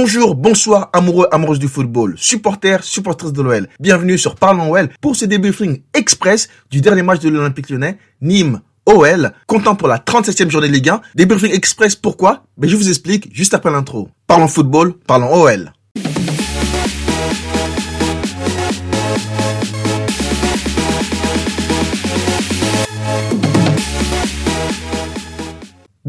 Bonjour, bonsoir, amoureux, amoureuses du football, supporters, supporters de l'OL. Bienvenue sur Parlons OL pour ce débriefing express du dernier match de l'Olympique lyonnais, Nîmes OL, comptant pour la 37e journée de Ligue 1. Débriefing express, pourquoi? Ben, Je vous explique juste après l'intro. Parlons football, parlons OL.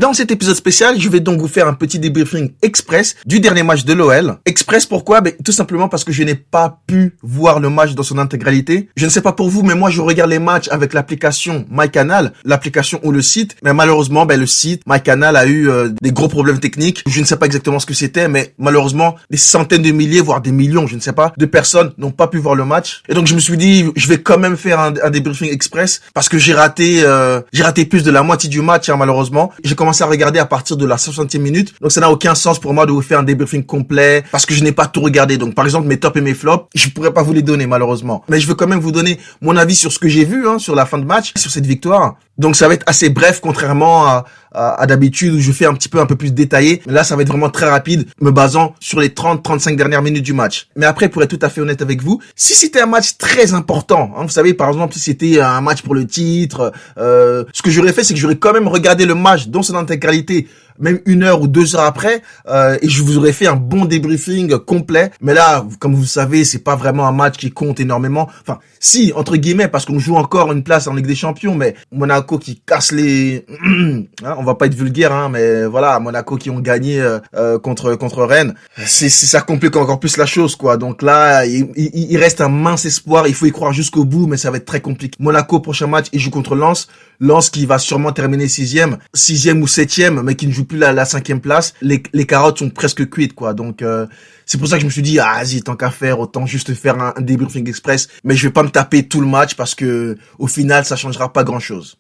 Dans cet épisode spécial, je vais donc vous faire un petit débriefing express du dernier match de l'OL. Express pourquoi? Ben, Tout simplement parce que je n'ai pas pu voir le match dans son intégralité. Je ne sais pas pour vous, mais moi je regarde les matchs avec l'application MyCanal, l'application ou le site. Mais malheureusement, ben, le site MyCanal a eu euh, des gros problèmes techniques. Je ne sais pas exactement ce que c'était, mais malheureusement, des centaines de milliers, voire des millions, je ne sais pas, de personnes n'ont pas pu voir le match. Et donc je me suis dit, je vais quand même faire un, débriefing express parce que j'ai raté, euh, j'ai raté plus de la moitié du match, hein, malheureusement. J'ai commencé à regarder à partir de la 60e minute. Donc ça n'a aucun sens pour moi de vous faire un débriefing complet parce que je n'ai pas tout regardé. Donc par exemple mes tops et mes flops, je pourrais pas vous les donner malheureusement. Mais je veux quand même vous donner mon avis sur ce que j'ai vu hein, sur la fin de match, sur cette victoire. Donc ça va être assez bref contrairement à, à, d'habitude où je fais un petit peu un peu plus détaillé. Mais là ça va être vraiment très rapide me basant sur les 30-35 dernières minutes du match. Mais après pour être tout à fait honnête avec vous, si c'était un match très important, hein, vous savez par exemple si c'était un match pour le titre, euh, ce que j'aurais fait c'est que j'aurais quand même regardé le match dans son intégralité même une heure ou deux heures après, euh, et je vous aurais fait un bon débriefing complet. Mais là, comme vous savez, c'est pas vraiment un match qui compte énormément. Enfin, si entre guillemets, parce qu'on joue encore une place en Ligue des Champions, mais Monaco qui casse les, hein, on va pas être vulgaire, hein, mais voilà, Monaco qui ont gagné euh, euh, contre contre Rennes, c'est ça complique encore plus la chose, quoi. Donc là, il, il, reste un mince espoir. Il faut y croire jusqu'au bout, mais ça va être très compliqué. Monaco prochain match, il joue contre Lens. Lens qui va sûrement terminer sixième, sixième ou septième, mais qui ne joue plus la, cinquième place. Les, les carottes sont presque cuites, quoi. Donc euh, c'est pour ça que je me suis dit, ah, vas-y, tant qu'à faire, autant juste faire un, un débriefing express. Mais je vais pas me taper tout le match parce que au final, ça changera pas grand-chose.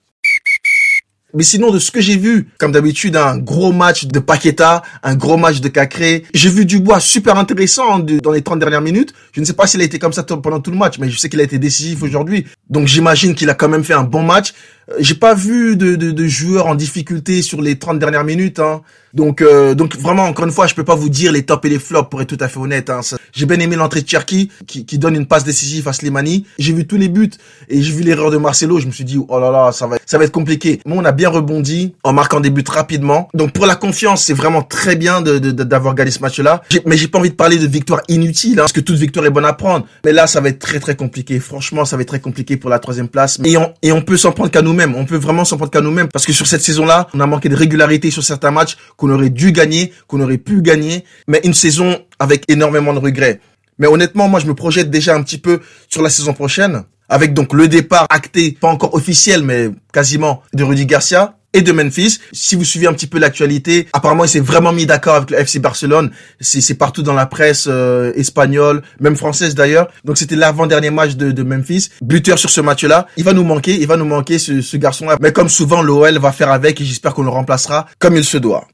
Mais sinon, de ce que j'ai vu, comme d'habitude, un gros match de Paqueta, un gros match de Cacré. J'ai vu Dubois super intéressant dans les 30 dernières minutes. Je ne sais pas s'il a été comme ça pendant tout le match, mais je sais qu'il a été décisif aujourd'hui. Donc j'imagine qu'il a quand même fait un bon match. J'ai pas vu de, de, de, joueurs en difficulté sur les 30 dernières minutes. Hein. Donc, euh, donc vraiment, encore une fois, je peux pas vous dire les tops et les flops pour être tout à fait honnête. Hein. J'ai bien aimé l'entrée de Cherki qui, qui donne une passe décisive à Slimani. J'ai vu tous les buts et j'ai vu l'erreur de Marcelo. Je me suis dit oh là là, ça va, ça va être compliqué. Mais on a bien rebondi en marquant des buts rapidement. Donc pour la confiance, c'est vraiment très bien de, d'avoir gagné ce match-là. Mais j'ai pas envie de parler de victoire inutile, hein, parce que toute victoire est bonne à prendre. Mais là, ça va être très très compliqué. Franchement, ça va être très compliqué pour la troisième place. Et on, et on peut s'en prendre qu'à On peut vraiment s'en prendre qu'à nous-mêmes. Parce que sur cette saison-là, on a manqué de régularité sur certains matchs qu'on aurait dû gagner, qu'on aurait pu gagner, mais une saison avec énormément de regrets. Mais honnêtement, moi, je me projette déjà un petit peu sur la saison prochaine, avec donc le départ acté, pas encore officiel, mais quasiment, de Rudy Garcia et de Memphis. Si vous suivez un petit peu l'actualité, apparemment il s'est vraiment mis d'accord avec le FC Barcelone. C'est partout dans la presse euh, espagnole, même française d'ailleurs. Donc c'était l'avant-dernier match de, Memphis. Buteur sur ce match-là. Il va nous manquer, il va nous manquer ce, ce garçon-là. Mais comme souvent, l'OL va faire avec et j'espère qu'on le remplacera comme il se doit.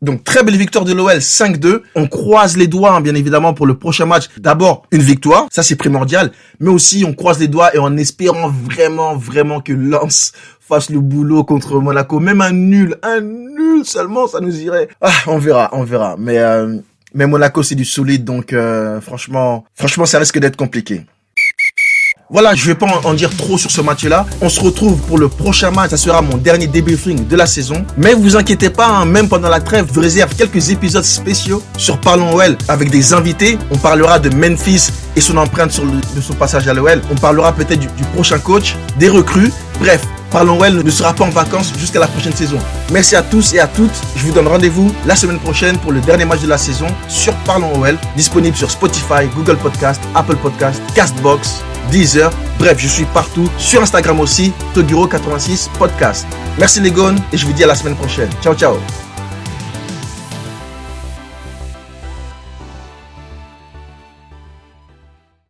Donc très belle victoire de l'OL 5-2. On croise les doigts hein, bien évidemment pour le prochain match. D'abord une victoire, ça c'est primordial, mais aussi on croise les doigts et en espérant vraiment vraiment que Lens fasse le boulot contre Monaco, même un nul, un nul seulement ça nous irait. Ah, on verra, on verra. Mais euh, mais Monaco c'est du solide donc euh, franchement franchement ça risque d'être compliqué. Voilà, je vais pas en dire trop sur ce match-là. On se retrouve pour le prochain match. Ça sera mon dernier débriefing de la saison. Mais vous inquiétez pas, hein, même pendant la trêve, je vous réserve quelques épisodes spéciaux sur Parlons OL avec des invités. On parlera de Memphis et son empreinte sur de son passage à l'OL. On parlera peut-être du, du prochain coach, des recrues. Bref, Parlons OL ne sera pas en vacances jusqu'à la prochaine saison. Merci à tous et à toutes. Je vous donne rendez-vous la semaine prochaine pour le dernier match de la saison sur Parlons OL, disponible sur Spotify, Google Podcast, Apple Podcast, Castbox, Deezer. Bref, je suis partout. Sur Instagram aussi, Toguro86 Podcast. Merci les gones et je vous dis à la semaine prochaine. Ciao, ciao.